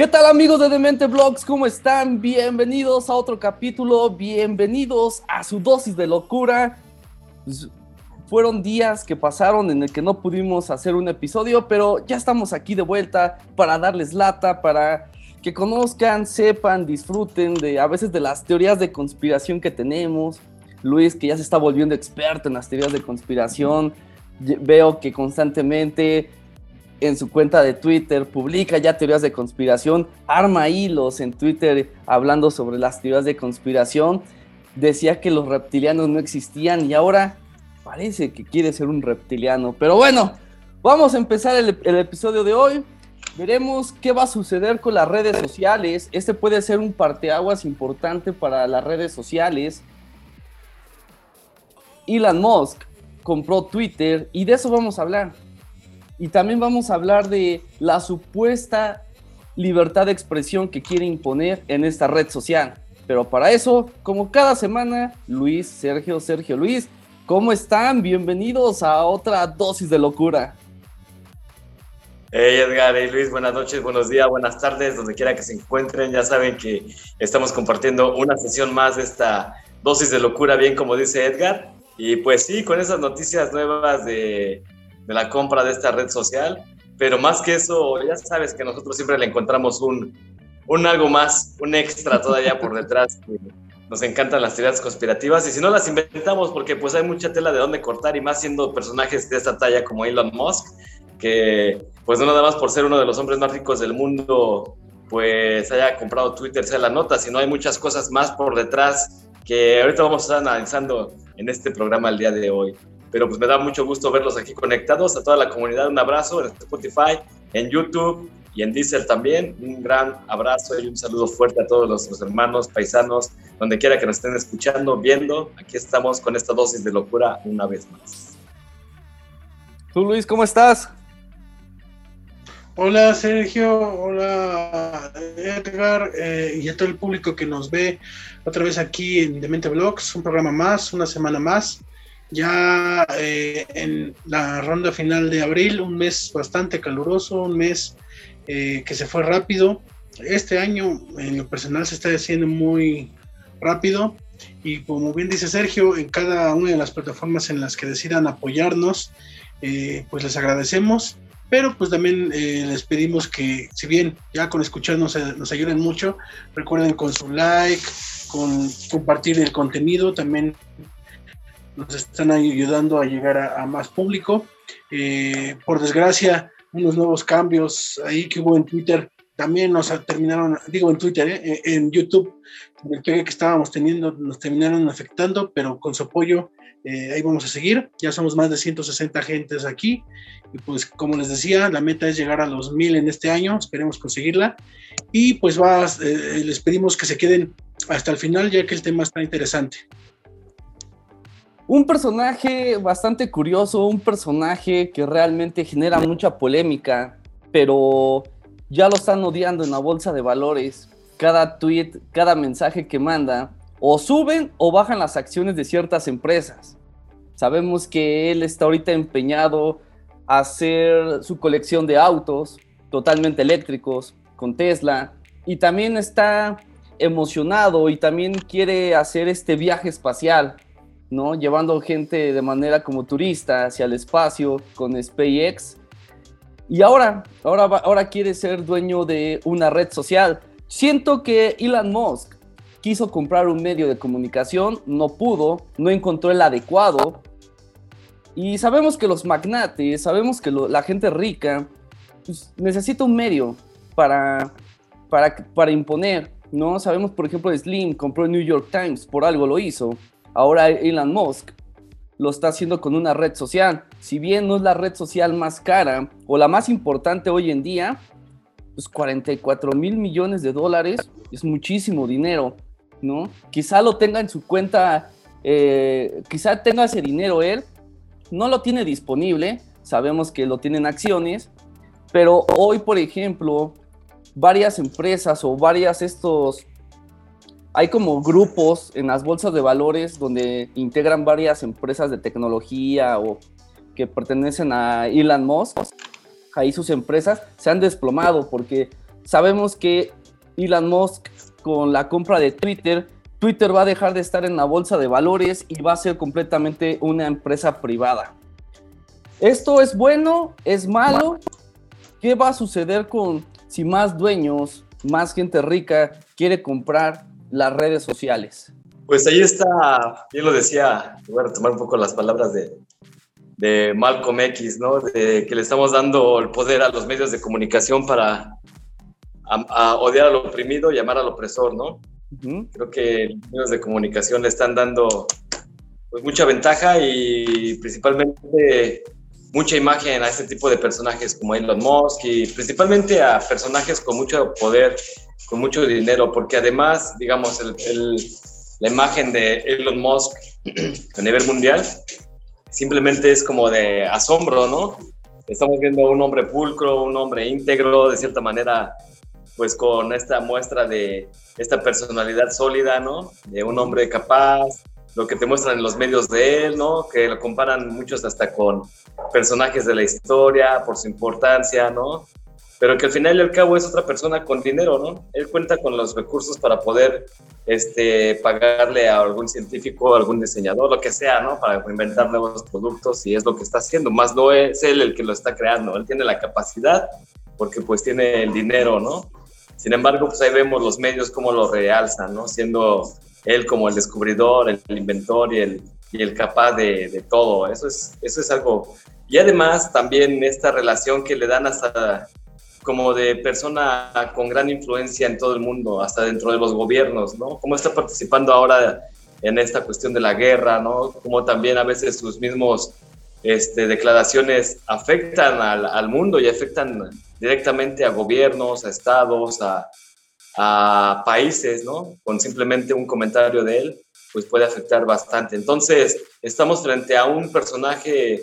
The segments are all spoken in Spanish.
¿Qué tal amigos de Demente Vlogs? ¿Cómo están? Bienvenidos a otro capítulo, bienvenidos a su dosis de locura. Pues, fueron días que pasaron en el que no pudimos hacer un episodio, pero ya estamos aquí de vuelta para darles lata, para que conozcan, sepan, disfruten de a veces de las teorías de conspiración que tenemos. Luis, que ya se está volviendo experto en las teorías de conspiración, veo que constantemente en su cuenta de Twitter, publica ya teorías de conspiración, arma hilos en Twitter hablando sobre las teorías de conspiración, decía que los reptilianos no existían y ahora parece que quiere ser un reptiliano. Pero bueno, vamos a empezar el, episodio de hoy. Veremos qué va a suceder con las redes sociales. Este puede ser un parteaguas importante para las redes sociales. Elon Musk compró Twitter y de eso vamos a hablar. Y también vamos a hablar de la supuesta libertad de expresión que quiere imponer en esta red social. Pero para eso, como cada semana, Luis, Sergio, Sergio, Luis, ¿cómo están? Bienvenidos a otra dosis de locura. Hey Edgar, hey Luis, buenas noches, buenos días, buenas tardes, donde quiera que se encuentren. Ya saben que estamos compartiendo una sesión más de esta dosis de locura, bien como dice Edgar. Y pues sí, con esas noticias nuevas de de la compra de esta red social, pero más que eso, ya sabes que nosotros siempre le encontramos un, un algo más, un extra todavía por detrás. nos encantan las teorías conspirativas y si no las inventamos porque pues hay mucha tela de dónde cortar y más siendo personajes de esta talla como Elon Musk, que pues no nada más por ser uno de los hombres más ricos del mundo pues haya comprado Twitter, sea la nota, sino hay muchas cosas más por detrás que ahorita vamos a estar analizando en este programa el día de hoy pero pues me da mucho gusto verlos aquí conectados, a toda la comunidad un abrazo en Spotify, en YouTube y en Diesel también, un gran abrazo y un saludo fuerte a todos los, hermanos, paisanos, donde quiera que nos estén escuchando, viendo, aquí estamos con esta dosis de locura una vez más. Tú Luis, ¿cómo estás? Hola Sergio, hola Edgar eh, y a todo el público que nos ve otra vez aquí en Demente Blogs, un programa más, una semana más ya eh, en la ronda final de abril, un mes bastante caluroso, un mes eh, que se fue rápido. Este año en lo personal se está haciendo muy rápido. Y como bien dice Sergio, en cada una de las plataformas en las que decidan apoyarnos, eh, pues les agradecemos, pero pues también les pedimos que si bien ya con escucharnos nos ayuden mucho, recuerden con su like, con compartir el contenido, también nos están ayudando a llegar a, más público. Eh, por desgracia, unos nuevos cambios ahí que hubo en Twitter también nos terminaron, digo en Twitter, eh, en YouTube, el pegue que estábamos teniendo nos terminaron afectando, pero con su apoyo eh, ahí vamos a seguir. Ya somos más de 160 agentes aquí y pues como les decía, la meta es llegar a los mil en este año, esperemos conseguirla y pues va, les pedimos que se queden hasta el final ya que el tema está interesante. Un personaje bastante curioso, un personaje que realmente genera mucha polémica, pero ya lo están odiando en la bolsa de valores. Cada tweet, cada mensaje que manda, o suben o bajan las acciones de ciertas empresas. Sabemos que él está ahorita empeñado a hacer su colección de autos totalmente eléctricos con Tesla y también está emocionado y también quiere hacer este viaje espacial ¿no? Llevando gente de manera como turista hacia el espacio con SpaceX. Y ahora, ahora, ahora quiere ser dueño de una red social. Siento que Elon Musk quiso comprar un medio de comunicación, no pudo, no encontró el adecuado. Y sabemos que los magnates, sabemos que la gente rica pues, necesita un medio para, para, para imponer, ¿no? Sabemos, por ejemplo, Slim compró el New York Times, por algo lo hizo. Ahora Elon Musk lo está haciendo con una red social. Si bien no es la red social más cara o la más importante hoy en día, pues 44 mil millones de dólares es muchísimo dinero, ¿no? Quizá lo tenga en su cuenta, eh, quizá tenga ese dinero él, no lo tiene disponible, sabemos que lo tienen acciones, pero hoy, por ejemplo, varias empresas o varias estos hay como grupos en las bolsas de valores donde integran varias empresas de tecnología o que pertenecen a Elon Musk. Ahí sus empresas se han desplomado porque sabemos que Elon Musk con la compra de Twitter, Twitter va a dejar de estar en la bolsa de valores y va a ser completamente una empresa privada. ¿Esto es bueno? ¿Es malo? ¿Qué va a suceder con si más dueños, más gente rica quiere comprar las redes sociales? Pues ahí está, bien lo decía, voy a retomar un poco las palabras de, de Malcolm X, ¿no? De que le estamos dando el poder a los medios de comunicación para odiar al oprimido y amar al opresor, ¿no? Creo que los medios de comunicación le están dando pues, mucha ventaja y principalmente mucha imagen a este tipo de personajes como Elon Musk y principalmente a personajes con mucho poder, con mucho dinero, porque además, digamos, el la imagen de Elon Musk a nivel mundial simplemente es como de asombro, ¿no? Estamos viendo un hombre pulcro, un hombre íntegro, de cierta manera, pues con esta muestra de esta personalidad sólida, ¿no? De un hombre capaz, lo que te muestran en los medios de él, ¿no? Que lo comparan muchos hasta con personajes de la historia por su importancia, ¿no? Pero que al final y al cabo es otra persona con dinero, ¿no? Él cuenta con los recursos para poder este, pagarle a algún científico, algún diseñador, lo que sea, ¿no? Para inventar nuevos productos y es lo que está haciendo, más no es él el que lo está creando, él tiene la capacidad porque pues tiene el dinero, ¿no? Sin embargo, pues ahí vemos los medios cómo lo realzan, ¿no? Siendo él como el descubridor, el, inventor y el, y el capaz de, de, todo. Eso es, eso es algo. Y además también esta relación que le dan hasta como de persona con gran influencia en todo el mundo, hasta dentro de los gobiernos, ¿no? Cómo está participando ahora en esta cuestión de la guerra, ¿no? Cómo también a veces sus mismos este, declaraciones afectan al, al, mundo y afectan directamente a gobiernos, a estados, a, a países, ¿no? Con simplemente un comentario de él, pues puede afectar bastante. Entonces, estamos frente a un personaje,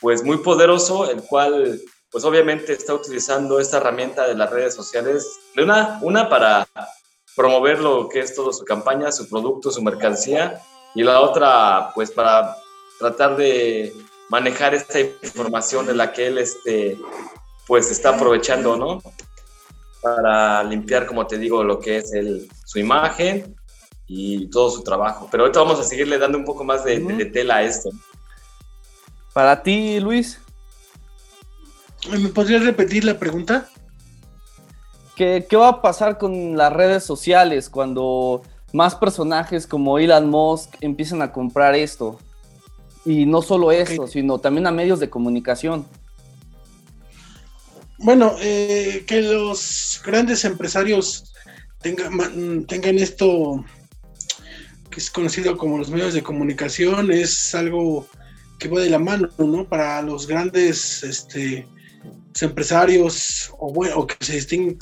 pues muy poderoso, el cual pues obviamente está utilizando esta herramienta de las redes sociales, una, una para promover lo que es toda su campaña, su producto, su mercancía, y la otra, pues para tratar de manejar esta información de la que él este, pues está aprovechando, ¿no? Para limpiar, como te digo, lo que es el, su imagen y todo su trabajo. Pero ahorita vamos a seguirle dando un poco más de, de tela a esto. Para ti, Luis. ¿Me podrías repetir la pregunta? ¿Qué, va a pasar con las redes sociales cuando más personajes como Elon Musk empiezan a comprar esto? Y no solo esto, sino también a medios de comunicación. Bueno, eh, que los grandes empresarios tengan, tengan esto que es conocido como los medios de comunicación es algo que va de la mano, ¿no? Para los grandes este, empresarios o, bueno, que se distinguen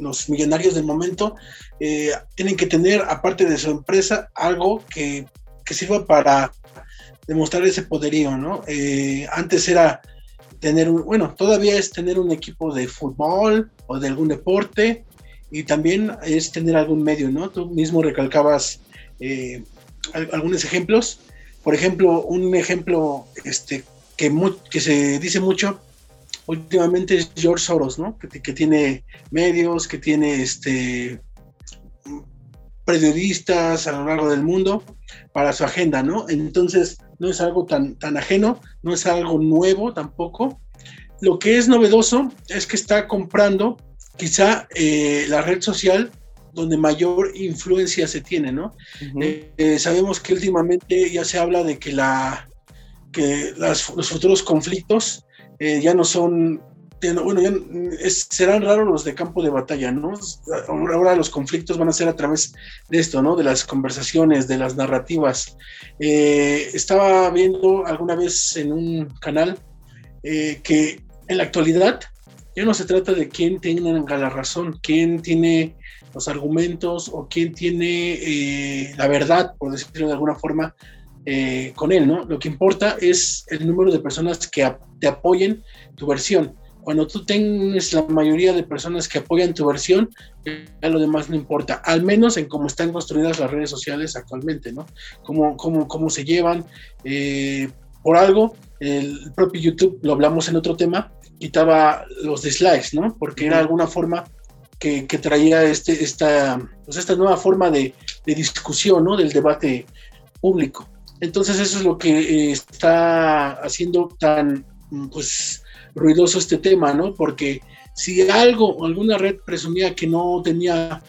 los millonarios del momento, eh, tienen que tener, aparte de su empresa, algo que, que sirva para demostrar ese poderío, ¿no? Eh, antes era tener un, bueno, todavía es tener un equipo de fútbol o de algún deporte y también es tener algún medio, ¿no? Tú mismo recalcabas eh, algunos ejemplos. Por ejemplo, un ejemplo este, que, que se dice mucho últimamente es George Soros, ¿no? Que, tiene medios, que tiene este periodistas a lo largo del mundo para su agenda, ¿no? Entonces, no es algo tan, tan ajeno, no es algo nuevo tampoco. Lo que es novedoso es que está comprando quizá eh, la red social donde mayor influencia se tiene, ¿no? Eh, eh, sabemos que últimamente ya se habla de que la que los futuros conflictos eh, ya no son, bueno, ya serán raros los de campo de batalla, ¿no? Ahora los conflictos van a ser a través de esto, ¿no? De las conversaciones, de las narrativas. Eh, estaba viendo alguna vez en un canal eh, que en la actualidad ya no se trata de quién tenga la razón, quién tiene los argumentos o quién tiene la verdad, por decirlo de alguna forma, eh, con él, ¿no? Lo que importa es el número de personas que te apoyen tu versión. Cuando tú tienes la mayoría de personas que apoyan tu versión, ya lo demás no importa, al menos en cómo están construidas las redes sociales actualmente, ¿no? Cómo, cómo, cómo se llevan. Eh, por algo, el propio YouTube, lo hablamos en otro tema, quitaba los dislikes, ¿no? Porque era alguna forma que, traía este, esta, pues esta nueva forma de, discusión, ¿no? Del debate público. Entonces eso es lo que eh, está haciendo tan, pues, ruidoso este tema, ¿no? Porque si algo, alguna red presumía que no tenía,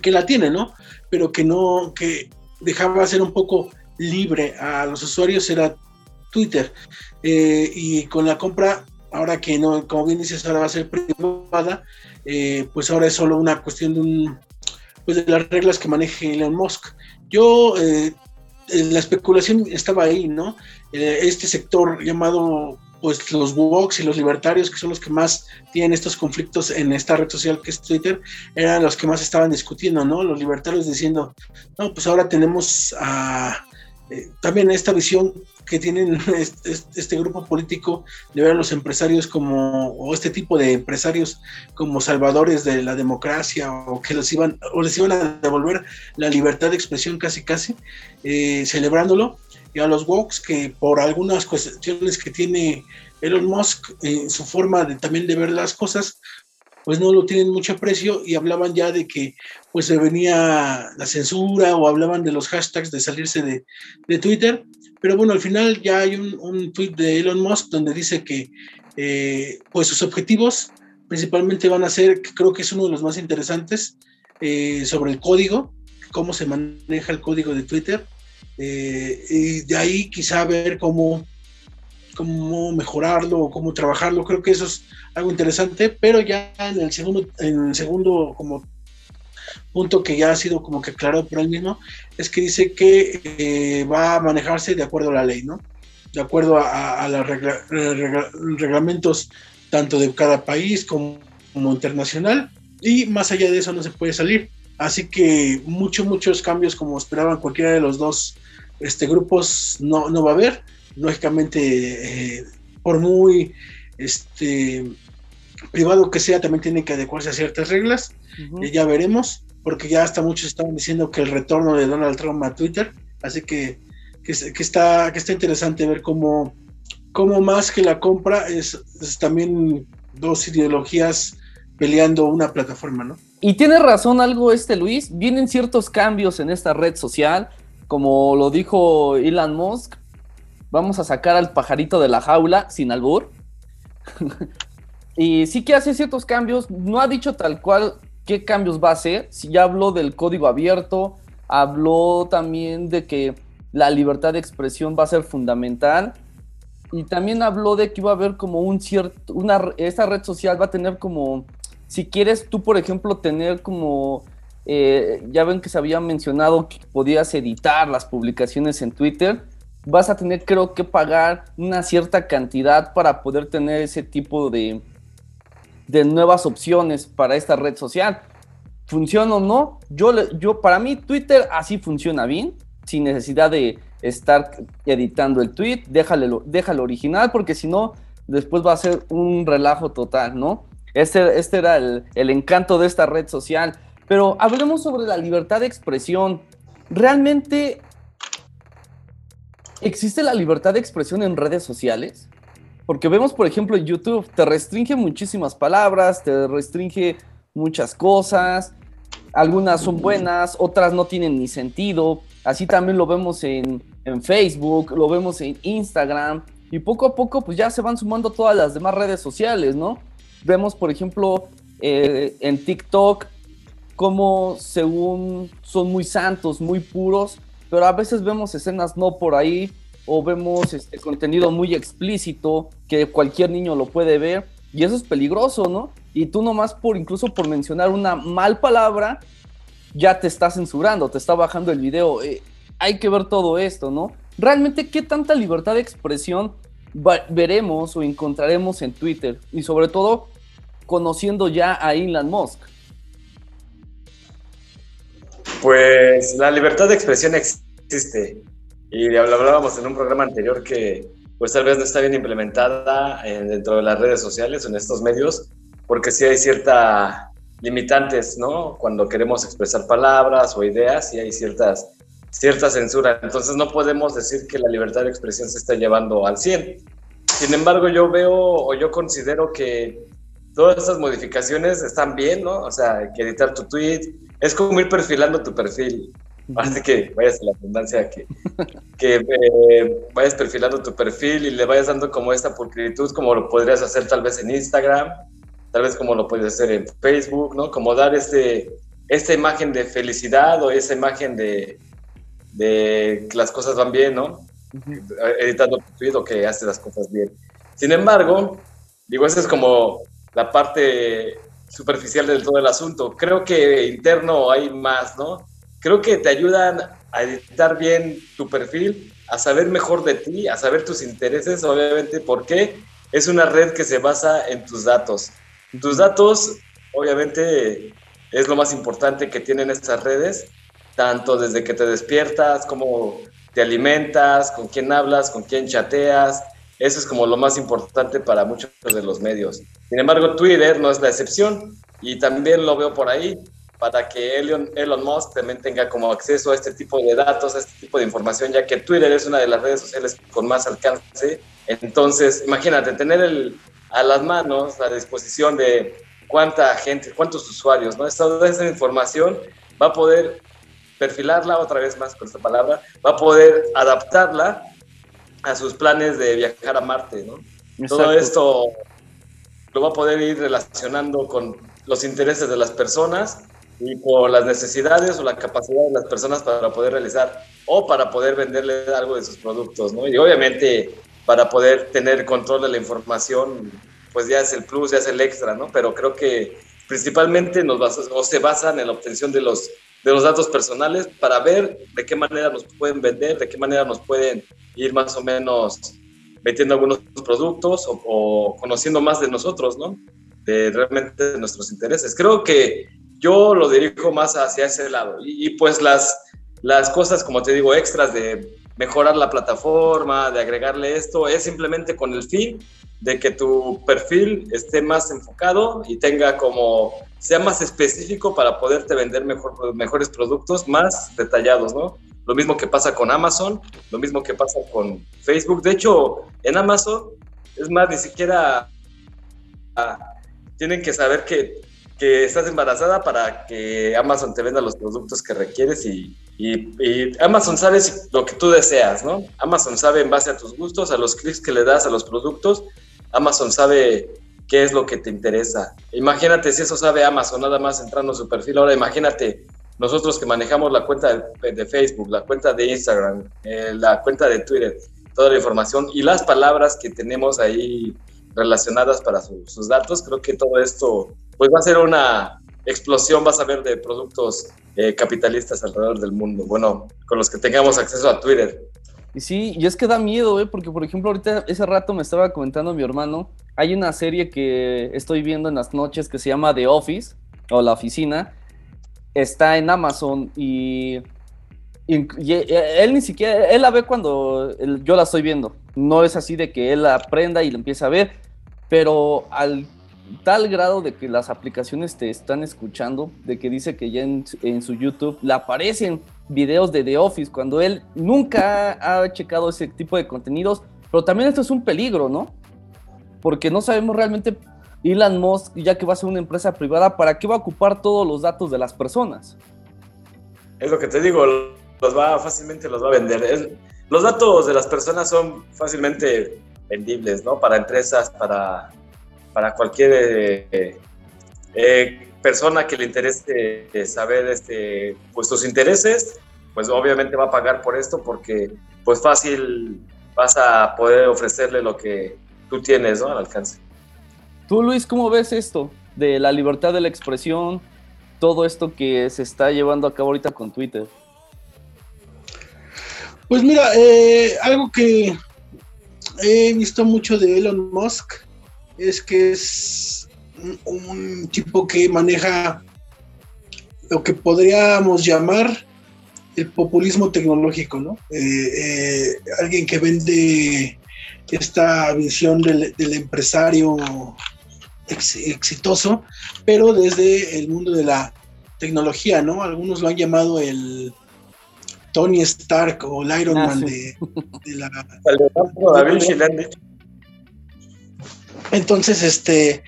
que la tiene, ¿no? Pero que no, que dejaba ser un poco libre a los usuarios era Twitter. Eh, y con la compra, ahora que no, como bien dices, ahora va a ser privada, eh, pues ahora es solo una cuestión de un, pues de las reglas que maneje Elon Musk. Yo, eh, la especulación estaba ahí, ¿no? este sector llamado pues los woks y los libertarios, que son los que más tienen estos conflictos en esta red social que es Twitter, eran los que más estaban discutiendo, ¿no? Los libertarios diciendo, no, pues ahora tenemos a, eh, también esta visión que tienen este, este, grupo político de ver a los empresarios como, o este tipo de empresarios como salvadores de la democracia, o que les iban, o les iban a devolver la libertad de expresión casi casi, eh, celebrándolo y a los Woks que por algunas cuestiones que tiene Elon Musk en su forma de también de ver las cosas, pues no lo tienen mucho aprecio y hablaban ya de que pues se venía la censura o hablaban de los hashtags de salirse de, de Twitter. Pero bueno, al final ya hay un, un tweet de Elon Musk donde dice que eh, pues sus objetivos principalmente van a ser, creo que es uno de los más interesantes, eh, sobre el código, cómo se maneja el código de Twitter eh, y de ahí quizá ver cómo, cómo mejorarlo o cómo trabajarlo. Creo que eso es algo interesante, pero ya en el segundo, en el segundo como punto que ya ha sido como que aclarado por él mismo, es que dice que eh, va a manejarse de acuerdo a la ley, ¿no? De acuerdo a, los reglamentos tanto de cada país como, internacional, y más allá de eso no se puede salir. Así que muchos, muchos cambios como esperaban cualquiera de los dos este, grupos no, no va a haber. Lógicamente, eh, por muy este, privado que sea, también tiene que adecuarse a ciertas reglas. y ya veremos, porque ya hasta muchos estaban diciendo que el retorno de Donald Trump a Twitter. Así que, que, está, que está interesante ver cómo, cómo más que la compra es, es también dos ideologías peleando una plataforma, ¿no? Y tiene razón algo este Luis, vienen ciertos cambios en esta red social, como lo dijo Elon Musk, vamos a sacar al pajarito de la jaula sin albur. y sí que hace ciertos cambios, no ha dicho tal cual qué cambios va a hacer, si ya habló del código abierto, habló también de que la libertad de expresión va a ser fundamental y también habló de que iba a haber como un cierto, una, esta red social va a tener como si quieres tú, por ejemplo, tener como, eh, ya ven que se había mencionado que podías editar las publicaciones en Twitter, vas a tener creo que pagar una cierta cantidad para poder tener ese tipo de, de nuevas opciones para esta red social. ¿Funciona o no? Yo, yo, para mí Twitter así funciona bien, sin necesidad de estar editando el tweet, déjalo, déjalo original, porque si no, después va a ser un relajo total, ¿no? Este, este era el, encanto de esta red social. Pero hablemos sobre la libertad de expresión. ¿Realmente existe la libertad de expresión en redes sociales? Porque vemos, por ejemplo, YouTube, te restringe muchísimas palabras, te restringe muchas cosas. Algunas son buenas, otras no tienen ni sentido. Así también lo vemos en, en Facebook, lo vemos en Instagram. Y poco a poco, pues ya se van sumando todas las demás redes sociales, ¿no? Vemos, por ejemplo, eh, en TikTok como según son muy santos, muy puros, pero a veces vemos escenas no por ahí o vemos este contenido muy explícito que cualquier niño lo puede ver y eso es peligroso, ¿no? Y tú nomás por incluso por mencionar una mal palabra ya te está censurando, te está bajando el video. Eh, hay que ver todo esto, ¿no? Realmente qué tanta libertad de expresión veremos o encontraremos en Twitter y sobre todo conociendo ya a Elon Musk? Pues la libertad de expresión existe y hablábamos en un programa anterior que pues tal vez no está bien implementada dentro de las redes sociales en estos medios porque sí hay ciertas limitantes, ¿no? Cuando queremos expresar palabras o ideas y hay ciertas cierta censura. Entonces no podemos decir que la libertad de expresión se está llevando al 100. Sin embargo, yo veo o yo considero que todas esas modificaciones están bien, ¿no? O sea, que editar tu tweet, es como ir perfilando tu perfil. Así que vayas a la abundancia, que, que eh, vayas perfilando tu perfil y le vayas dando como esta pulcritud, como lo podrías hacer tal vez en Instagram, tal vez como lo puedes hacer en Facebook, ¿no? Como dar este, esta imagen de felicidad o esa imagen de, de que las cosas van bien, ¿no? Editando tu tweet o que haces las cosas bien. Sin embargo, digo, esa es como la parte superficial del todo el asunto. Creo que interno hay más, ¿no? Creo que te ayudan a editar bien tu perfil, a saber mejor de ti, a saber tus intereses, obviamente, porque es una red que se basa en tus datos. Tus datos, obviamente, es lo más importante que tienen estas redes, tanto desde que te despiertas, como te alimentas, con quién hablas, con quién chateas. Eso es como lo más importante para muchos de los medios. Sin embargo, Twitter no es la excepción y también lo veo por ahí para que Elon, Elon Musk también tenga como acceso a este tipo de datos, a este tipo de información, ya que Twitter es una de las redes sociales con más alcance. Entonces, imagínate, tener el, a las manos la disposición de cuánta gente, cuántos usuarios, ¿no? Esa información va a poder perfilarla otra vez más con esta palabra, va a poder adaptarla a sus planes de viajar a Marte, ¿no? Todo esto lo va a poder ir relacionando con los intereses de las personas y con las necesidades o la capacidad de las personas para poder realizar o para poder venderle algo de sus productos, ¿no? Y obviamente para poder tener control de la información, pues ya es el plus, ya es el extra, ¿no? Pero creo que principalmente nos basa, o se basan en la obtención de los, de los datos personales para ver de qué manera nos pueden vender, de qué manera nos pueden ir más o menos metiendo algunos productos o, conociendo más de nosotros, ¿no? De realmente nuestros intereses. Creo que yo lo dirijo más hacia ese lado. Y, pues las, las cosas, como te digo, extras de mejorar la plataforma, de agregarle esto, es simplemente con el fin de que tu perfil esté más enfocado y tenga como, sea más específico para poderte vender mejor, mejores productos más detallados, ¿no? Lo mismo que pasa con Amazon, lo mismo que pasa con Facebook. De hecho, en Amazon, es más, ni siquiera ah, tienen que saber que, que, estás embarazada para que Amazon te venda los productos que requieres y, y, Amazon sabe lo que tú deseas, ¿no? Amazon sabe en base a tus gustos, a los clics que le das a los productos, Amazon sabe qué es lo que te interesa. Imagínate si eso sabe Amazon, nada más entrando a su perfil. Ahora imagínate nosotros que manejamos la cuenta de, Facebook, la cuenta de Instagram, eh, la cuenta de Twitter, toda la información y las palabras que tenemos ahí relacionadas para sus datos, creo que todo esto pues va a ser una explosión, vas a ver, de productos eh, capitalistas alrededor del mundo. Bueno, con los que tengamos acceso a Twitter. Y sí, y es que da miedo, ¿eh? porque por ejemplo ahorita ese rato me estaba comentando mi hermano, hay una serie que estoy viendo en las noches que se llama The Office o La Oficina, está en Amazon y, e, él ni siquiera, él la ve cuando yo la estoy viendo. No es así de que él la aprenda y la empiece a ver, pero al tal grado de que las aplicaciones te están escuchando, de que dice que ya en, su YouTube le aparecen videos de The Office cuando él nunca ha checado ese tipo de contenidos, pero también esto es un peligro, ¿no? Porque no sabemos realmente Elon Musk, ya que va a ser una empresa privada, ¿para qué va a ocupar todos los datos de las personas? Es lo que te digo, los va fácilmente los va a vender. los datos de las personas son fácilmente vendibles, ¿no? Para empresas, para, para cualquier eh, eh, persona que le interese saber este, pues, tus intereses, pues obviamente va a pagar por esto porque pues fácil vas a poder ofrecerle lo que tú tienes, ¿no? Al alcance. Tú, Luis, ¿cómo ves esto de la libertad de la expresión? Todo esto que se está llevando a cabo ahorita con Twitter. Pues mira, eh, algo que he visto mucho de Elon Musk es que es un, tipo que maneja lo que podríamos llamar el populismo tecnológico, ¿no? Eh, eh, alguien que vende esta visión del, del empresario exitoso, pero desde el mundo de la tecnología, ¿no? Algunos lo han llamado el Tony Stark o el Iron ah, Man de, la... Entonces, este,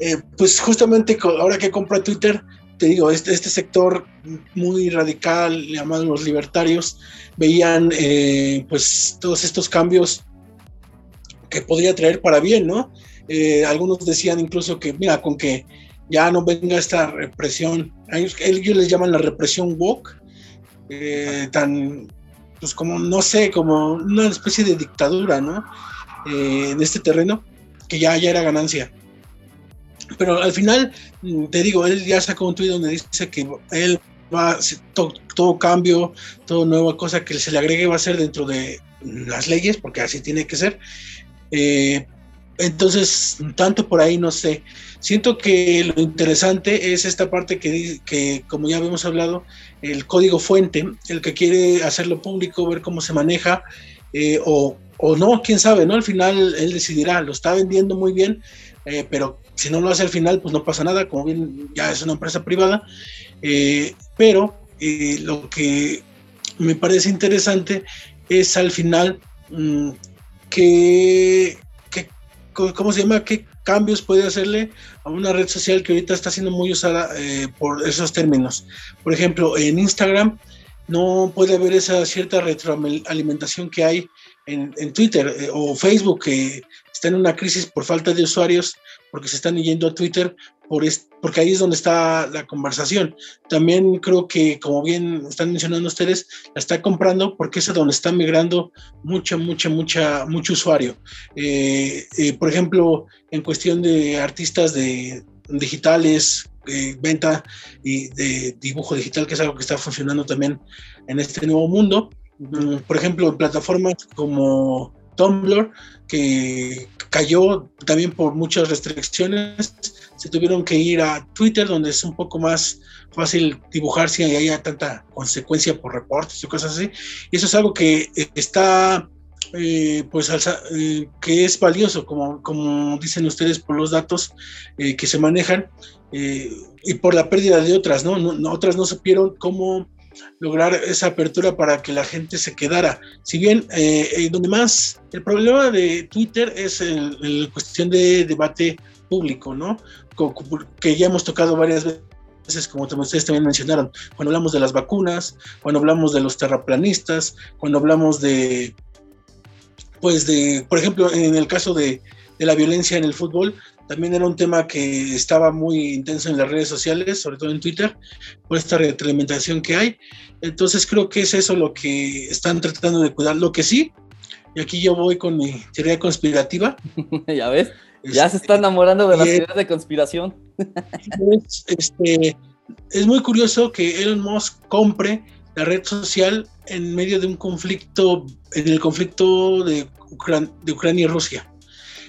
eh, pues justamente ahora que compra Twitter, te digo, este, este sector muy radical, llamado los libertarios, veían eh, pues todos estos cambios que podría traer para bien, ¿no? Eh, algunos decían incluso que, mira, con que ya no venga esta represión, ellos, ellos les llaman la represión woke, tan, pues como, no sé, como una especie de dictadura, ¿no? en este terreno, que ya, ya era ganancia. Pero al final, mm, te digo, él ya sacó un tweet donde dice que él va, todo, todo cambio, toda nueva cosa que se le agregue va a ser dentro de las leyes, porque así tiene que ser. Eh, entonces, tanto por ahí no sé. Siento que lo interesante es esta parte que, que, como ya habíamos hablado, el código fuente, el que quiere hacerlo público, ver cómo se maneja, eh, o, o, no, quién sabe, ¿no? Al final él decidirá, lo está vendiendo muy bien, eh, pero si no lo hace al final, pues no pasa nada, como bien ya es una empresa privada, eh, pero eh, lo que me parece interesante es al final mm, que, ¿cómo se llama? ¿Qué cambios puede hacerle a una red social que ahorita está siendo muy usada por esos términos? Por ejemplo, en Instagram no puede haber esa cierta retroalimentación que hay en, en Twitter o Facebook, que está en una crisis por falta de usuarios porque se están yendo a Twitter, por porque ahí es donde está la conversación. También creo que, como bien están mencionando ustedes, la está comprando porque es a donde está migrando mucha, mucha, mucha, mucho usuario. Eh, eh, por ejemplo, en cuestión de artistas de digitales, eh, venta y de dibujo digital, que es algo que está funcionando también en este nuevo mundo. Mm, por ejemplo, plataformas como Tumblr, que cayó también por muchas restricciones, se tuvieron que ir a Twitter, donde es un poco más fácil dibujar si haya tanta consecuencia por reportes y cosas así. Y eso es algo que eh, está, eh, pues, eh, que es valioso, como, como dicen ustedes, por los datos que se manejan y por la pérdida de otras, ¿no? ¿no? Otras no supieron cómo lograr esa apertura para que la gente se quedara. Si bien, eh, eh, donde más, el problema de Twitter es en cuestión de debate público, ¿no? Que ya hemos tocado varias veces, como ustedes también mencionaron, cuando hablamos de las vacunas, cuando hablamos de los terraplanistas, cuando hablamos de, pues de, por ejemplo, en el caso de la violencia en el fútbol, también era un tema que estaba muy intenso en las redes sociales, sobre todo en Twitter, por esta retroalimentación que hay. Entonces creo que es eso lo que están tratando de cuidar. Lo que sí, y aquí yo voy con mi teoría conspirativa. ya ves, ya se está enamorando de la teoría de conspiración. es, este, es muy curioso que Elon Musk compre la red social en medio de un conflicto, en el conflicto de, de Ucrania y Rusia,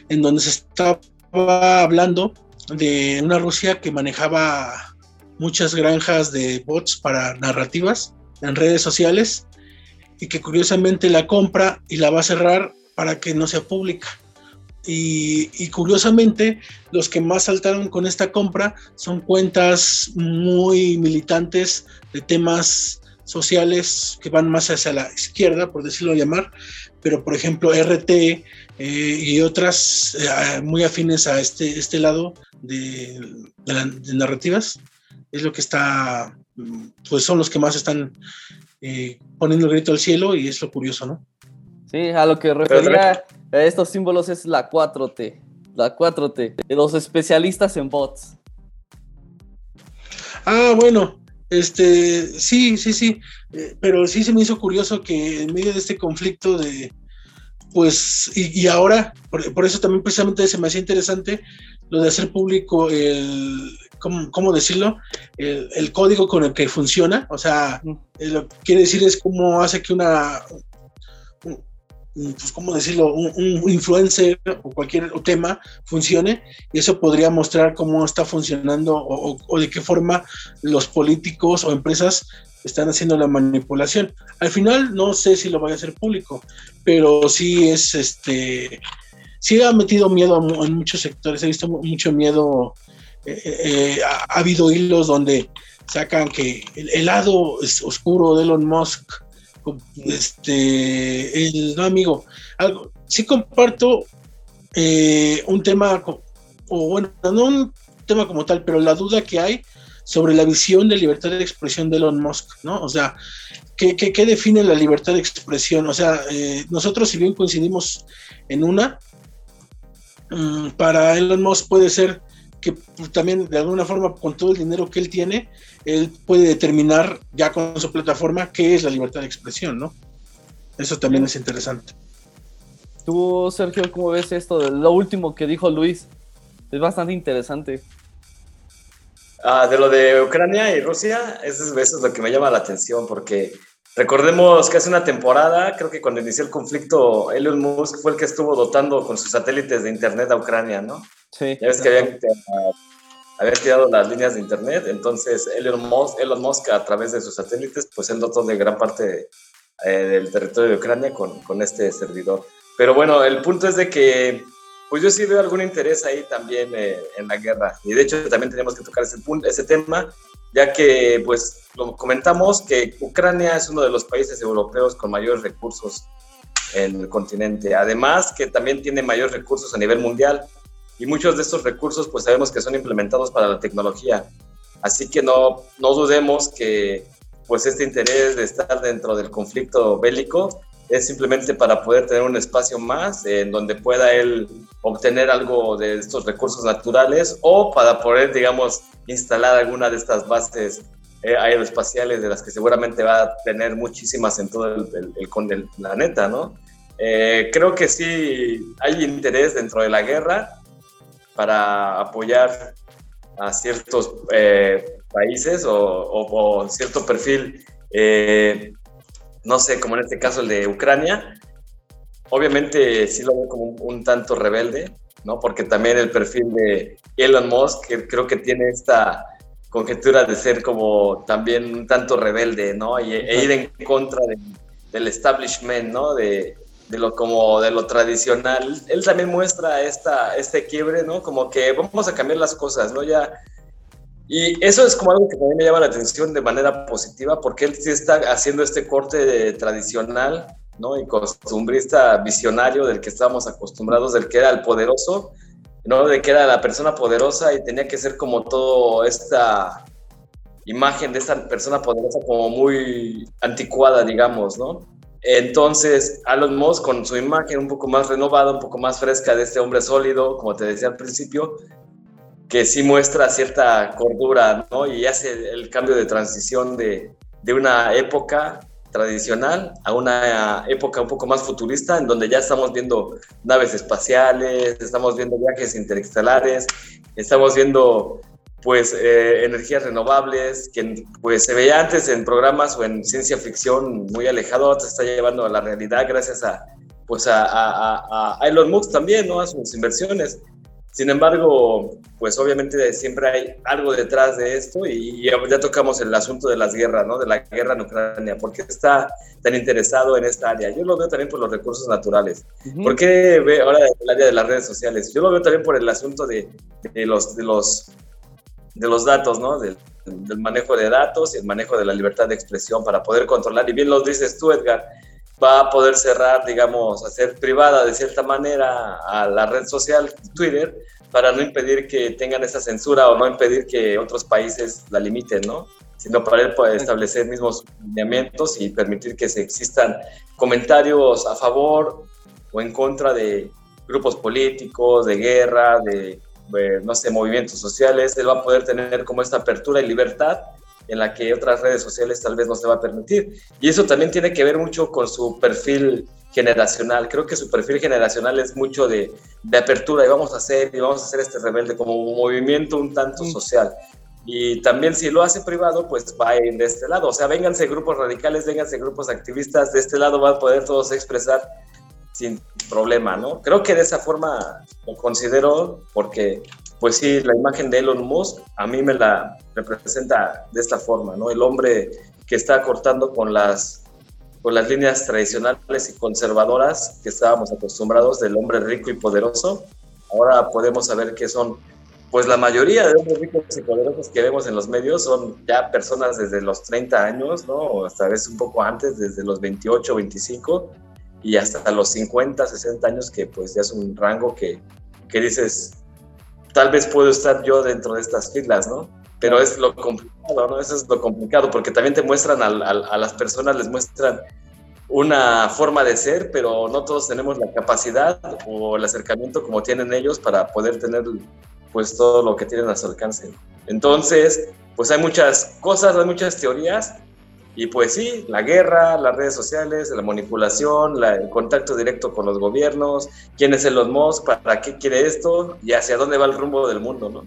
en donde se está hablando de una Rusia que manejaba muchas granjas de bots para narrativas en redes sociales y que curiosamente la compra y la va a cerrar para que no sea pública. Y, curiosamente, los que más saltaron con esta compra son cuentas muy militantes de temas sociales que van más hacia la izquierda, por decirlo llamar, pero por ejemplo RT eh, y otras eh, muy afines a este, este lado de, narrativas, es lo que está, pues son los que más están eh, poniendo el grito al cielo y es lo curioso, ¿no? Sí, a lo que refería a estos símbolos es la 4T, la 4T, de los especialistas en bots. Ah, bueno, este, sí, sí, sí, eh, pero sí se me hizo curioso que en medio de este conflicto de, pues, y, ahora, por, eso también precisamente se me hacía interesante lo de hacer público el, ¿cómo, decirlo? El, código con el que funciona, o sea, eh, lo que quiere decir es cómo hace que una, pues, ¿cómo decirlo? Un, influencer o cualquier tema funcione y eso podría mostrar cómo está funcionando o, de qué forma los políticos o empresas están haciendo la manipulación. Al final no sé si lo vaya a hacer público, pero sí es este, sí ha metido miedo en muchos sectores, he visto mucho miedo, eh, eh, ha, habido hilos donde sacan que el, lado oscuro de Elon Musk este, el, no amigo, algo, sí comparto eh, un tema, o bueno, no tema como tal, pero la duda que hay sobre la visión de libertad de expresión de Elon Musk, ¿no? O sea, ¿qué, qué, define la libertad de expresión? O sea, eh, nosotros si bien coincidimos en una, mm, para Elon Musk puede ser que pues, también de alguna forma con todo el dinero que él tiene, él puede determinar ya con su plataforma qué es la libertad de expresión, ¿no? Eso también es interesante. Tú, Sergio, ¿cómo ves esto? De lo último que dijo Luis. Es bastante interesante. Ah, de lo de Ucrania y Rusia, eso es, lo que me llama la atención, porque recordemos que hace una temporada, creo que cuando inició el conflicto, Elon Musk fue el que estuvo dotando con sus satélites de internet a Ucrania, ¿no? Sí. Ya ves que habían, tirado las líneas de internet, entonces Elon Musk, Elon Musk a través de sus satélites, pues él dotó de gran parte eh, del territorio de Ucrania con, con este servidor. Pero bueno, el punto es de que pues yo sí veo algún interés ahí también eh, en la guerra. Y de hecho también tenemos que tocar ese, punto, ese tema, ya que pues lo comentamos que Ucrania es uno de los países europeos con mayores recursos en el continente. Además que también tiene mayores recursos a nivel mundial y muchos de estos recursos pues sabemos que son implementados para la tecnología. Así que no, no dudemos que pues este interés de estar dentro del conflicto bélico es simplemente para poder tener un espacio más en donde pueda él obtener algo de estos recursos naturales o para poder, digamos, instalar alguna de estas bases eh, aeroespaciales de las que seguramente va a tener muchísimas en todo el, el, planeta, ¿no? Eh, creo que sí hay interés dentro de la guerra para apoyar a ciertos eh, países o, o, cierto perfil no sé, como en este caso el de Ucrania, obviamente sí lo veo como un, tanto rebelde, ¿no? Porque también el perfil de Elon Musk, que creo que tiene esta conjetura de ser como también un tanto rebelde, ¿no? Y, e ir en contra del establishment, ¿no? De, de, lo como de lo tradicional. Él también muestra esta, este quiebre, ¿no? Como que vamos a cambiar las cosas, ¿no? Ya y eso es como algo que también me llama la atención de manera positiva, porque él sí está haciendo este corte tradicional, ¿no? Y costumbrista visionario del que estábamos acostumbrados, del que era el poderoso, ¿no? De que era la persona poderosa y tenía que ser como todo esta imagen de esta persona poderosa como muy anticuada, digamos, ¿no? Entonces, Elon Musk con su imagen un poco más renovada, un poco más fresca de este hombre sólido, como te decía al principio, que sí muestra cierta cordura, ¿no? Y hace el cambio de transición de, de una época tradicional a una época un poco más futurista, en donde ya estamos viendo naves espaciales, estamos viendo viajes interestelares, estamos viendo pues eh, energías renovables, que pues se veía antes en programas o en ciencia ficción muy alejado, se está llevando a la realidad gracias a pues a, a, a Elon Musk también, ¿no? A sus inversiones. Sin embargo, pues obviamente siempre hay algo detrás de esto y ya tocamos el asunto de las guerras, ¿no? De la guerra en Ucrania. ¿Por qué está tan interesado en esta área? Yo lo veo también por los recursos naturales. ¿Por qué ve ahora el área de las redes sociales? Yo lo veo también por el asunto de, los, de, los, de los datos, ¿no? Del, del manejo de datos y el manejo de la libertad de expresión para poder controlar. Y bien lo dices tú, Edgar, va a poder cerrar, digamos, hacer privada de cierta manera a la red social Twitter para no impedir que tengan esa censura o no impedir que otros países la limiten, ¿no? Sino para él poder establecer mismos lineamientos y permitir que se existan comentarios a favor o en contra de grupos políticos, de guerra, de, de no sé, movimientos sociales. Él va a poder tener como esta apertura y libertad en la que otras redes sociales tal vez no se va a permitir. Y eso también tiene que ver mucho con su perfil generacional. Creo que su perfil generacional es mucho de, de apertura y vamos a hacer y vamos a hacer este rebelde como un movimiento un tanto social. Y también si lo hace privado, pues va a ir de este lado. O sea, vénganse grupos radicales, vénganse grupos activistas, de este lado van a poder todos expresar sin problema, ¿no? Creo que de esa forma lo considero porque pues sí, la imagen de Elon Musk a mí me la representa de esta forma, ¿no? El hombre que está cortando con las, con las líneas tradicionales y conservadoras que estábamos acostumbrados del hombre rico y poderoso. Ahora podemos saber que son, pues la mayoría de hombres ricos y poderosos que vemos en los medios son ya personas desde los 30 años, ¿no? O hasta vez un poco antes, desde los 28, 25 y hasta los 50, 60 años, que pues ya es un rango que, que dices, tal vez puedo estar yo dentro de estas filas, ¿no? Pero es lo complicado, ¿no? Eso es lo complicado, porque también te muestran a las personas, les muestran una forma de ser, pero no todos tenemos la capacidad o el acercamiento como tienen ellos para poder tener pues todo lo que tienen a su alcance. Entonces, pues hay muchas cosas, hay muchas teorías y pues sí, la guerra, las redes sociales, la manipulación, el contacto directo con los gobiernos, quién es Elon Musk, para qué quiere esto y hacia dónde va el rumbo del mundo, ¿no?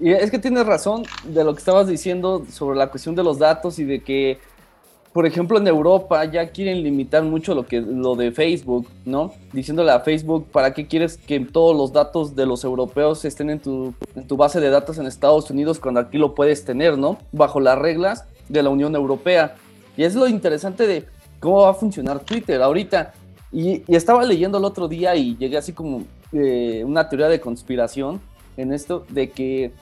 Y es que tienes razón de lo que estabas diciendo sobre la cuestión de los datos y de que por ejemplo, en Europa ya quieren limitar mucho lo, que, lo de Facebook, ¿no? Diciéndole a Facebook, ¿para qué quieres que todos los datos de los europeos estén en tu, en tu base de datos en Estados Unidos cuando aquí lo puedes tener, ¿no? Bajo las reglas de la Unión Europea. Y es lo interesante de cómo va a funcionar Twitter ahorita. Y, estaba leyendo el otro día y llegué así como eh, una teoría de conspiración en esto, de que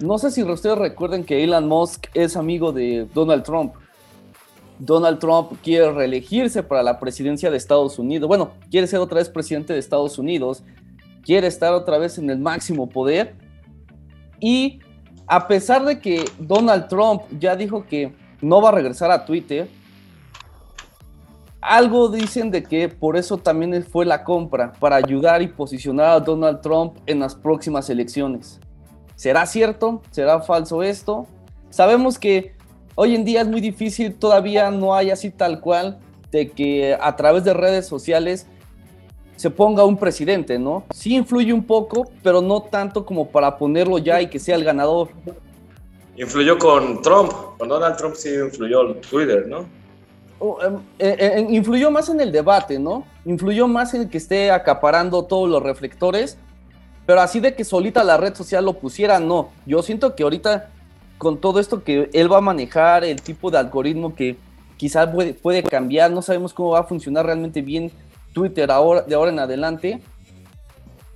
no sé si ustedes recuerden que Elon Musk es amigo de Donald Trump. Donald Trump quiere reelegirse para la presidencia de Estados Unidos. Bueno, quiere ser otra vez presidente de Estados Unidos. Quiere estar otra vez en el máximo poder. Y a pesar de que Donald Trump ya dijo que no va a regresar a Twitter, algo dicen de que por eso también fue la compra, para ayudar y posicionar a Donald Trump en las próximas elecciones. ¿Será cierto? ¿Será falso esto? Sabemos que hoy en día es muy difícil, todavía no hay así tal cual de que a través de redes sociales se ponga un presidente, ¿no? Sí influye un poco, pero no tanto como para ponerlo ya y que sea el ganador. Influyó con Trump, con Donald Trump sí influyó Twitter, ¿no? Em, eh, eh, influyó más en el debate, ¿no? Influyó más en que esté acaparando todos los reflectores, pero así de que solita la red social lo pusiera, no. Yo siento que ahorita con todo esto que él va a manejar, el tipo de algoritmo que quizás puede, puede cambiar, no sabemos cómo va a funcionar realmente bien Twitter ahora, de ahora en adelante,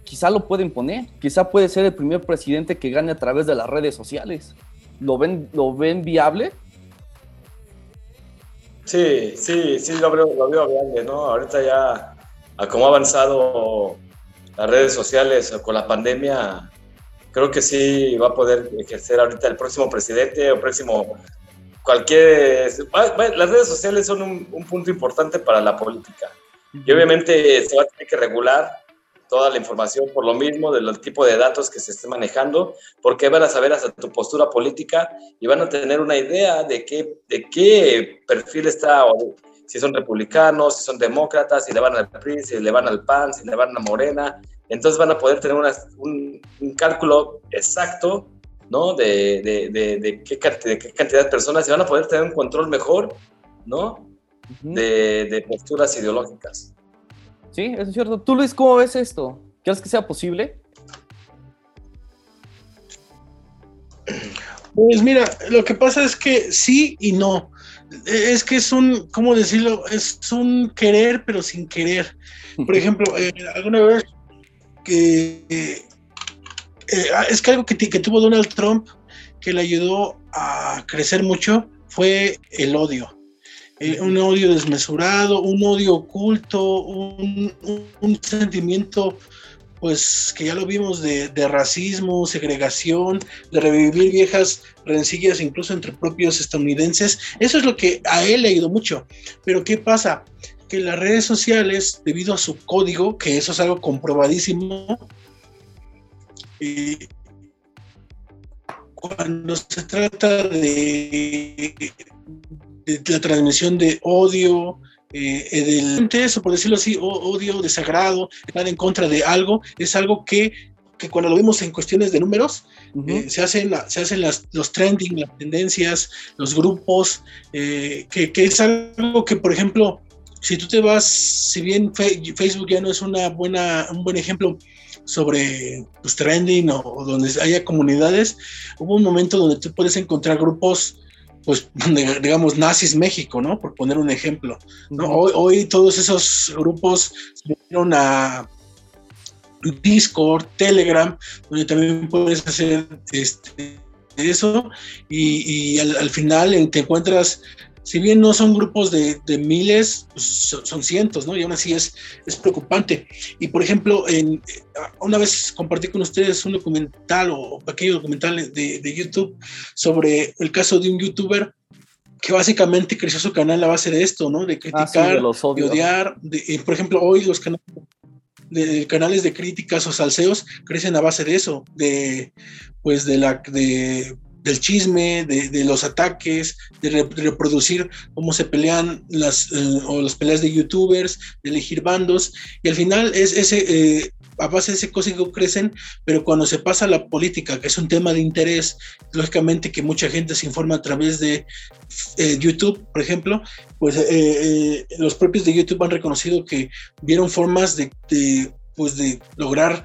quizá lo pueden poner, quizá puede ser el primer presidente que gane a través de las redes sociales. ¿Lo ven, lo ven viable? Sí, sí, sí, lo veo, viable, ¿no? Ahorita ya, a cómo ha avanzado las redes sociales con la pandemia, creo que sí va a poder ejercer ahorita el próximo presidente o próximo cualquier... Las redes sociales son un, punto importante para la política y obviamente se va a tener que regular toda la información por lo mismo del tipo de datos que se esté manejando, porque van a saber hasta tu postura política y van a tener una idea de qué, de qué perfil está, si son republicanos, si son demócratas, si le van al PRI, si le van al PAN, si le van a Morena, entonces van a poder tener un, cálculo exacto, ¿no? De, de, qué, cantidad de personas y van a poder tener un control mejor, ¿no? De, posturas ideológicas. Sí, eso es cierto. ¿Tú, Luis, cómo ves esto? ¿Crees que sea posible? Pues mira, lo que pasa es que sí y no. Es que es un, ¿cómo decirlo? Es un querer, pero sin querer. Por ejemplo, eh, alguna vez que eh, ah, es que algo que, tuvo Donald Trump que le ayudó a crecer mucho fue el odio. Eh, un odio desmesurado, un odio oculto, un, sentimiento pues que ya lo vimos de, racismo, segregación, de revivir viejas rencillas incluso entre propios estadounidenses. Eso es lo que a él le ayudó mucho. Pero ¿qué pasa? que las redes sociales, debido a su código, que eso es algo comprobadísimo, cuando se trata de, la transmisión de odio, eh, del eso, por decirlo así, odio, desagrado, estar en contra de algo, es algo que, cuando lo vemos en cuestiones de números, eh, se hacen, se hacen las, los trending, las tendencias, los grupos, eh, que, que, es algo que, por ejemplo, si tú te vas, si bien Facebook ya no es una buena, un buen ejemplo sobre pues, trending o, donde haya comunidades, hubo un momento donde tú puedes encontrar grupos, pues digamos nazis México, ¿no? Por poner un ejemplo. ¿no? Hoy, hoy, todos esos grupos se unieron a Discord, Telegram, donde también puedes hacer este, eso y, al, al, final te encuentras si bien no son grupos de, miles, pues son, cientos, ¿no? Y aún así es, es preocupante. Y por ejemplo, en, una vez compartí con ustedes un documental o pequeño documental de, de YouTube sobre el caso de un youtuber que básicamente creció su canal a base de esto, ¿no? De ah, criticar, de, odiar. De, por ejemplo, hoy los canales de canales de críticas o salseos crecen a base de eso, de pues de la de del chisme, de, los ataques, de, reproducir cómo se pelean las, eh, o las peleas de youtubers, de elegir bandos, y al final es ese, eh, a base de ese código crecen, pero cuando se pasa a la política, que es un tema de interés, lógicamente que mucha gente se informa a través de eh, YouTube, por ejemplo, pues los propios de YouTube han reconocido que vieron formas de pues de lograr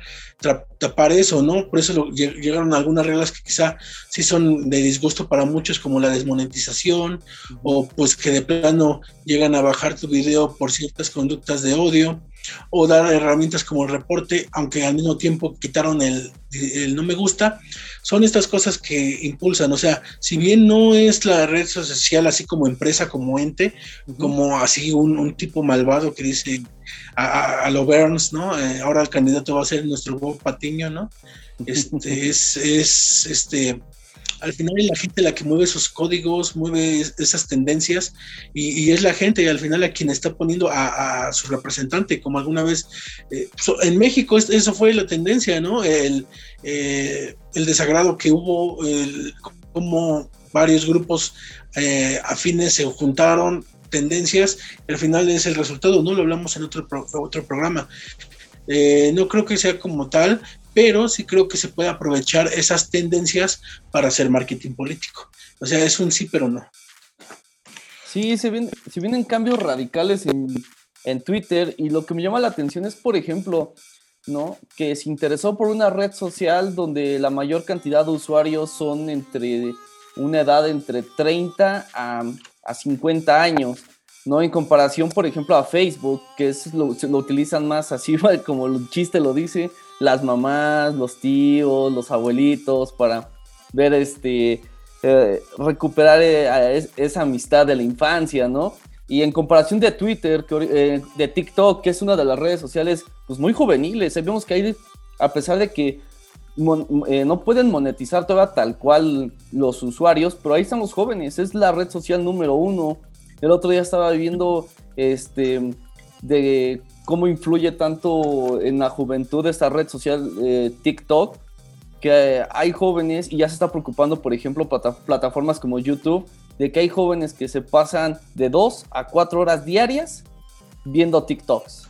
tapar eso, ¿no? Por eso llegaron algunas reglas que quizá sí son de disgusto para muchos, como la desmonetización, o pues que de plano llegan a bajar tu video por ciertas conductas de odio, o dar herramientas como el reporte, aunque al mismo tiempo quitaron el, no me gusta, son estas cosas que impulsan, o sea, si bien no es la red social así como empresa, como ente, como así un, un tipo malvado que dice a, lo Burns, ¿no? Eh, ahora el candidato va a ser nuestro Bob Patiño, ¿no? Este, es, es, este, al final es la gente la que mueve esos códigos, mueve esas tendencias y, es la gente y al final a quien está poniendo a, su representante, como alguna vez eh, en México eso fue la tendencia, ¿no? El, eh, el desagrado que hubo, como varios grupos afines se juntaron tendencias, al final es el resultado, no lo hablamos en otro, otro programa. Eh, no creo que sea como tal, pero sí creo que se puede aprovechar esas tendencias para hacer marketing político. O sea, es un sí, pero no. Sí, se vienen, se vienen cambios radicales en, en Twitter y lo que me llama la atención es, por ejemplo, ¿no? Que se interesó por una red social donde la mayor cantidad de usuarios son entre una edad entre 30 a a 50 años, ¿no? En comparación, por ejemplo, a Facebook, que es lo, lo utilizan más así, como el chiste lo dice, las mamás, los tíos, los abuelitos, para ver este, eh, recuperar eh, esa amistad de la infancia, ¿no? Y en comparación de Twitter, que, eh, de TikTok, que es una de las redes sociales pues muy juveniles, vemos que hay, a pesar de que no pueden monetizar todavía tal cual los usuarios, pero ahí están los jóvenes, es la red social número uno. El otro día estaba viendo este, de cómo influye tanto en la juventud esta red social eh, TikTok, que hay jóvenes y ya se está preocupando, por ejemplo, plataformas como YouTube, de que hay jóvenes que se pasan de dos a cuatro horas diarias viendo TikToks.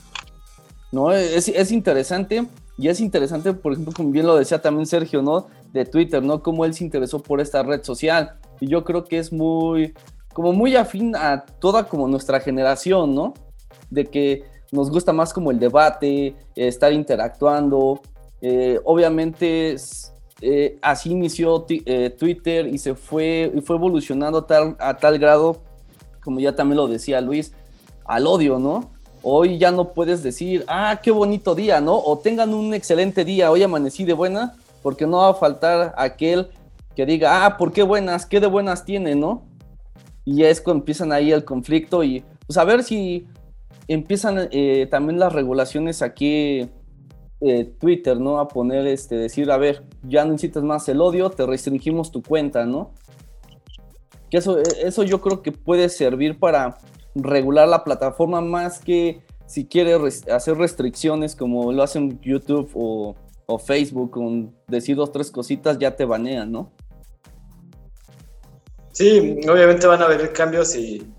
¿No? Es, es interesante y es interesante, por ejemplo, como bien lo decía también Sergio, ¿no? De Twitter, ¿no? Cómo él se interesó por esta red social. Y yo creo que es muy, como muy afín a toda como nuestra generación, ¿no? De que nos gusta más como el debate, estar interactuando. Eh, obviamente eh, así inició eh, Twitter y se fue, y fue evolucionando tal, a tal grado, como ya también lo decía Luis, al odio, ¿no? Hoy ya no puedes decir, ah, qué bonito día, ¿no? O tengan un excelente día, hoy amanecí de buena, porque no va a faltar aquel que diga, ah, ¿por qué buenas? ¿Qué de buenas tiene, no? Y es cuando empiezan ahí el conflicto y pues a ver si empiezan eh, también las regulaciones aquí, eh, Twitter, ¿no? A poner, este, decir, a ver, ya no necesitas más el odio, te restringimos tu cuenta, ¿no? Que eso, eso yo creo que puede servir para regular la plataforma más que si quiere hacer restricciones como lo hacen YouTube o, Facebook, con decir dos, tres cositas ya te banean, ¿no? Sí, obviamente van a haber cambios y,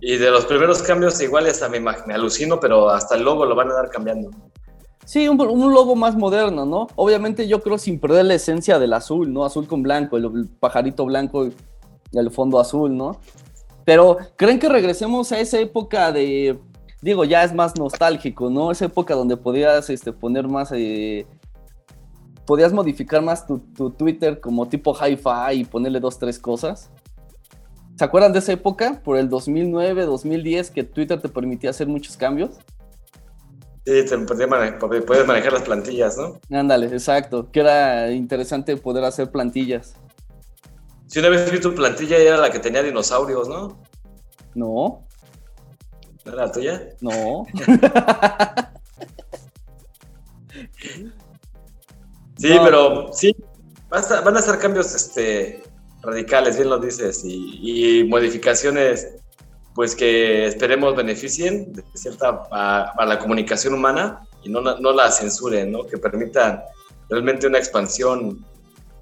de los primeros cambios igual hasta me, me alucino, pero hasta el logo lo van a dar cambiando. Sí, un, logo más moderno, ¿no? Obviamente yo creo sin perder la esencia del azul, ¿no? Azul con blanco, el, pajarito blanco y el fondo azul, ¿no? Pero, ¿creen que regresemos a esa época de, digo, ya es más nostálgico, ¿no? Esa época donde podías este, poner más, eh, podías modificar más tu, Twitter como tipo hi-fi y ponerle dos, tres cosas. ¿Se acuerdan de esa época? Por el 2009, 2010, que Twitter te permitía hacer muchos cambios. Sí, te puedes manejar las plantillas, ¿no? Ándale, exacto. Que era interesante poder hacer plantillas. Si una vez vi tu plantilla era la que tenía dinosaurios, ¿no? No. ¿No era la tuya? No. sí, pero sí, van a estar cambios este, radicales, bien lo dices, y, modificaciones pues que esperemos beneficien de cierta a, la comunicación humana y no, no, la censuren, ¿no? que permitan realmente una expansión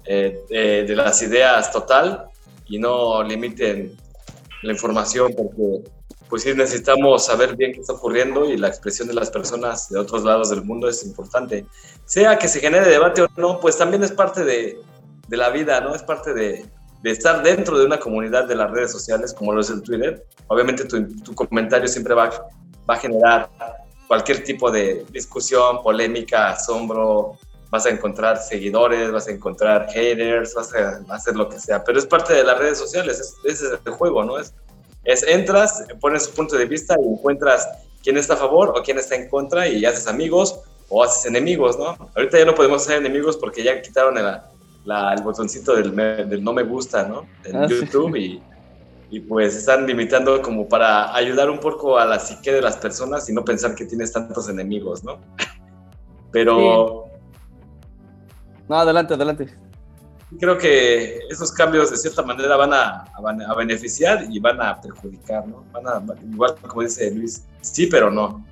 eh, de, las ideas total y no limiten la información porque pues sí necesitamos saber bien qué está ocurriendo y la expresión de las personas de otros lados del mundo es importante. Sea que se genere debate o no, pues también es parte de, de la vida, ¿no? Es parte de, de, estar dentro de una comunidad de las redes sociales como lo es el Twitter. Obviamente tu, tu comentario siempre va, va a generar cualquier tipo de discusión, polémica, asombro, vas a encontrar seguidores, vas a encontrar haters, vas a, hacer lo que sea, pero es parte de las redes sociales, ese es el juego, ¿no? Es, es entras, pones tu punto de vista y encuentras quién está a favor o quién está en contra y haces amigos o haces enemigos, ¿no? Ahorita ya no podemos ser enemigos porque ya quitaron el, el botoncito del, del, no me gusta, ¿no? En ah, YouTube y, y, pues están limitando como para ayudar un poco a la psique de las personas y no pensar que tienes tantos enemigos, ¿no? Pero... No, adelante, adelante. Creo que esos cambios de cierta manera van a, a, beneficiar y van a perjudicar, ¿no? Van a, igual como dice Luis, sí, pero no.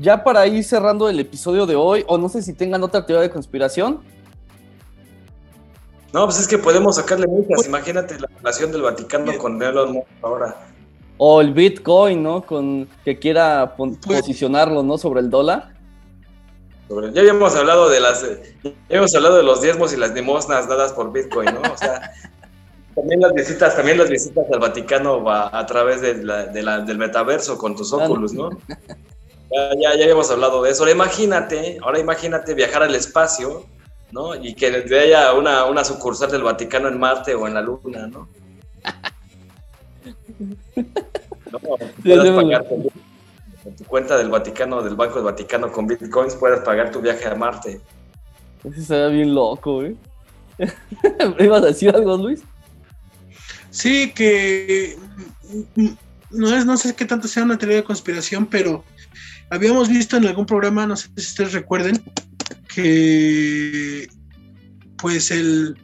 Ya para ir cerrando el episodio de hoy, o no sé si tengan otra teoría de conspiración. No, pues es que podemos sacarle muchas. Imagínate la relación del Vaticano con Elon Musk ahora. O el Bitcoin, ¿no? Con que quiera pues posicionarlo, ¿no? Sobre el dólar ya habíamos hablado de las, ya habíamos hablado de los diezmos y las limosnas dadas por Bitcoin, ¿no? O sea, también las visitas, también las visitas al Vaticano va a través de la, del metaverso con tus óculos, ¿no? Ya, ya, ya, habíamos hablado de eso. Ahora imagínate, ahora imagínate viajar al espacio, ¿no? Y que haya una, una sucursal del Vaticano en Marte o en la Luna, ¿no? no, pagar tu cuenta del Vaticano, del Banco del Vaticano con Bitcoins, puedes pagar tu viaje a Marte. Eso sería bien loco, ¿eh? ¿Ibas a decir algo, Luis? Sí, que no, es, no sé qué tanto sea una teoría de conspiración, pero habíamos visto en algún programa, no sé si ustedes recuerden, que pues el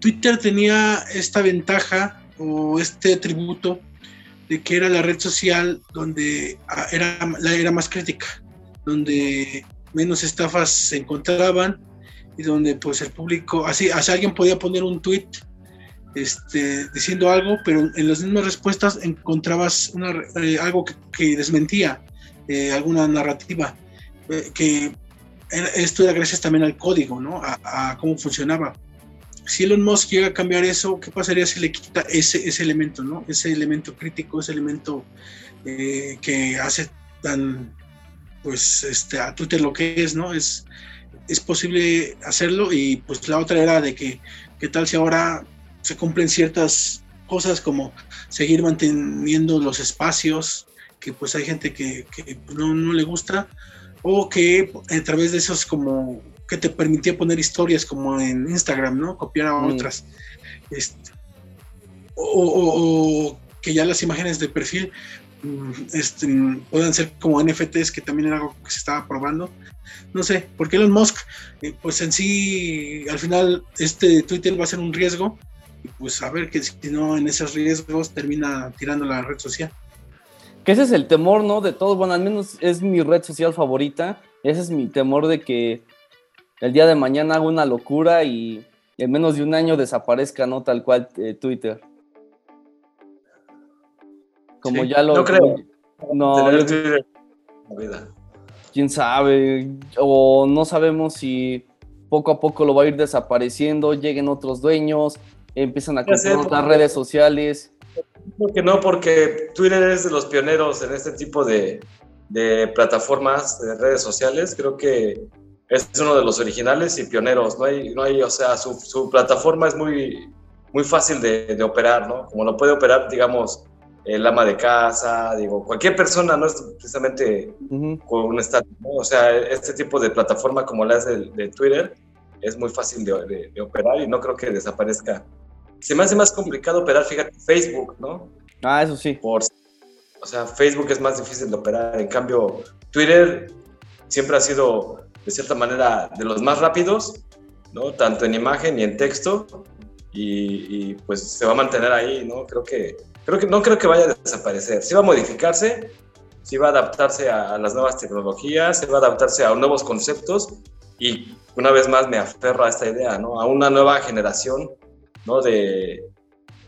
Twitter tenía esta ventaja o este atributo que era la red social donde ah, era, la era más crítica, donde menos estafas se encontraban y donde pues el público, así, así alguien podía poner un tweet este, diciendo algo, pero en las mismas respuestas encontrabas una, eh, algo que, desmentía eh, alguna narrativa, que esto era gracias también al código, ¿no? a cómo funcionaba si Elon Musk llega a cambiar eso, ¿qué pasaría si le quita ese, ese elemento, ¿no? Ese elemento crítico, ese elemento eh, que hace tan, pues, este, a Twitter lo que es, ¿no? Es, es posible hacerlo y pues la otra era de que, ¿qué tal si ahora se cumplen ciertas cosas como seguir manteniendo los espacios, que pues hay gente que, que no, no le gusta, o que a través de esos como que te permitía poner historias como en Instagram, ¿no? Copiar a mm. otras. Este, o, que ya las imágenes de perfil mm, este, puedan ser como NFTs, que también era algo que se estaba probando. No sé, porque Elon Musk, eh, pues en sí, al final, este Twitter va a ser un riesgo. Y pues a ver que si no en esos riesgos termina tirando la red social. Que ese es el temor, ¿no? De todos. Bueno, al menos es mi red social favorita. Ese es mi temor de que el día de mañana haga una locura y en menos de un año desaparezca, ¿no? Tal cual eh, Twitter. Como ya lo... No creo. No, quién sabe, o no sabemos si poco a poco lo va a ir desapareciendo, lleguen otros dueños, empiezan a comprar otras redes sociales. Creo que no, porque Twitter es de los pioneros en este tipo de, de plataformas, de redes sociales. Creo que es uno de los originales y pioneros. No hay, no hay o sea, su, su plataforma es muy, muy fácil de, de, operar, ¿no? Como lo puede operar, digamos, el ama de casa, digo, cualquier persona, no es precisamente con un estatus, ¿no? O sea, este tipo de plataforma como la es de, de Twitter es muy fácil de, de, operar y no creo que desaparezca se me hace más complicado operar, fíjate, Facebook, ¿no? Ah, eso sí. Por, o sea, Facebook es más difícil de operar. En cambio, Twitter siempre ha sido, de cierta manera, de los más rápidos, ¿no? Tanto en imagen y en texto. Y, pues se va a mantener ahí, ¿no? Creo que, creo que no creo que vaya a desaparecer. Sí va a modificarse, sí va a adaptarse a, las nuevas tecnologías, se va a adaptarse a nuevos conceptos y una vez más me aferro a esta idea, ¿no? A una nueva generación, ¿no? De,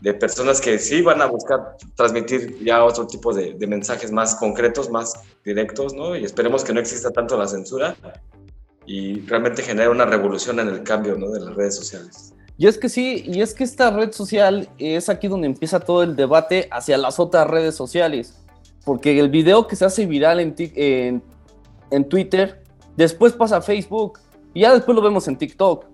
de personas que sí van a buscar transmitir ya otro tipo de, de, mensajes más concretos, más directos, ¿no? Y esperemos que no exista tanto la censura y realmente genere una revolución en el cambio, ¿no? De las redes sociales. Y es que sí, y es que esta red social es aquí donde empieza todo el debate hacia las otras redes sociales. Porque el video que se hace viral en, en, en Twitter, después pasa a Facebook y ya después lo vemos en TikTok.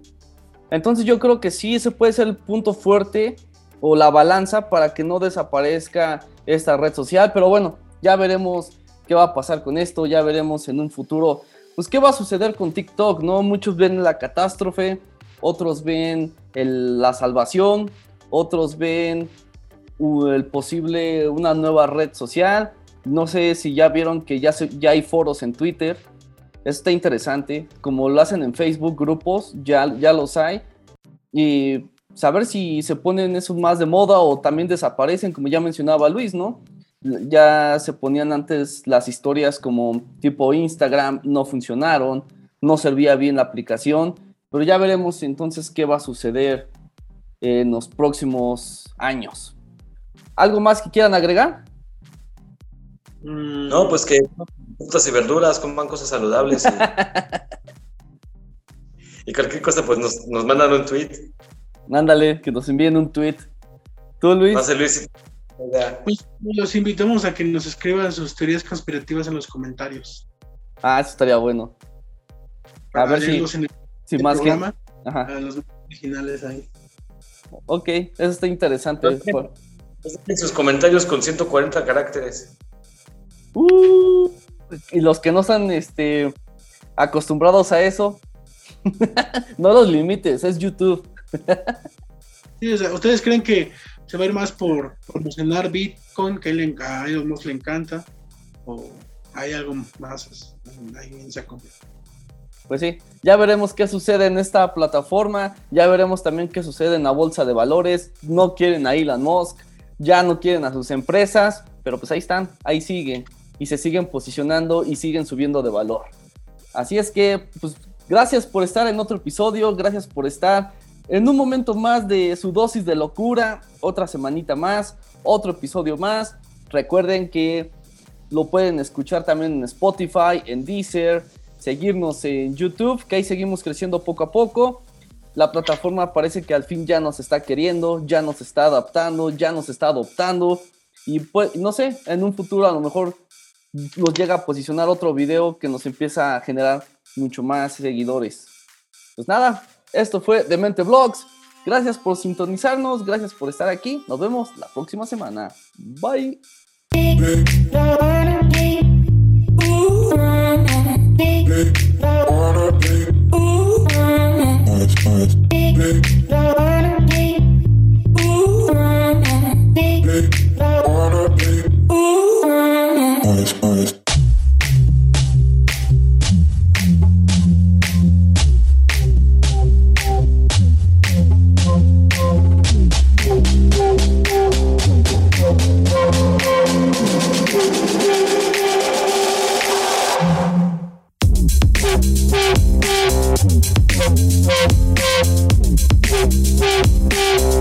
Entonces yo creo que sí, ese puede ser el punto fuerte o la balanza para que no desaparezca esta red social. Pero bueno, ya veremos qué va a pasar con esto, ya veremos en un futuro, pues qué va a suceder con TikTok, ¿no? Muchos ven la catástrofe, otros ven la salvación, otros ven el posible, una nueva red social. No sé si ya vieron que ya, ya hay foros en Twitter. Está interesante. Como lo hacen en Facebook, grupos, ya, ya los hay. Y saber si se ponen eso más de moda o también desaparecen, como ya mencionaba Luis, ¿no? Ya se ponían antes las historias como tipo Instagram, no funcionaron, no servía bien la aplicación pero ya veremos entonces qué va a suceder en los próximos años. ¿Algo más que quieran agregar? Mm. No, pues que frutas y verduras, coman cosas saludables. Y, cualquier cosa, pues nos, nos, mandan un tweet. Ándale, que nos envíen un tweet. ¿Tú, Luis? No sé, Luis. Pues, los invitamos a que nos escriban sus teorías conspirativas en los comentarios. Ah, eso estaría bueno. A ver si más programa, que... los originales ahí. Ok, eso está interesante. En sus comentarios con 140 caracteres. Uh, y los que no están este, acostumbrados a eso, no los limites, es YouTube. sí, o sea, ¿ustedes creen que se va a ir más por promocionar Bitcoin, que a ellos nos le encanta? ¿O hay algo más ahí en esa pues sí, ya veremos qué sucede en esta plataforma, ya veremos también qué sucede en la bolsa de valores, no quieren a Elon Musk, ya no quieren a sus empresas, pero pues ahí están, ahí siguen y se siguen posicionando y siguen subiendo de valor. Así es que, pues gracias por estar en otro episodio, gracias por estar en un momento más de su dosis de locura, otra semanita más, otro episodio más. Recuerden que lo pueden escuchar también en Spotify, en Deezer, seguirnos en YouTube, que ahí seguimos creciendo poco a poco. La plataforma parece que al fin ya nos está queriendo, ya nos está adaptando, ya nos está adoptando. Y pues, no sé, en un futuro a lo mejor nos llega a posicionar otro video que nos empieza a generar mucho más seguidores. Pues nada, esto fue Demente Vlogs. Gracias por sintonizarnos, gracias por estar aquí. Nos vemos la próxima semana. Bye.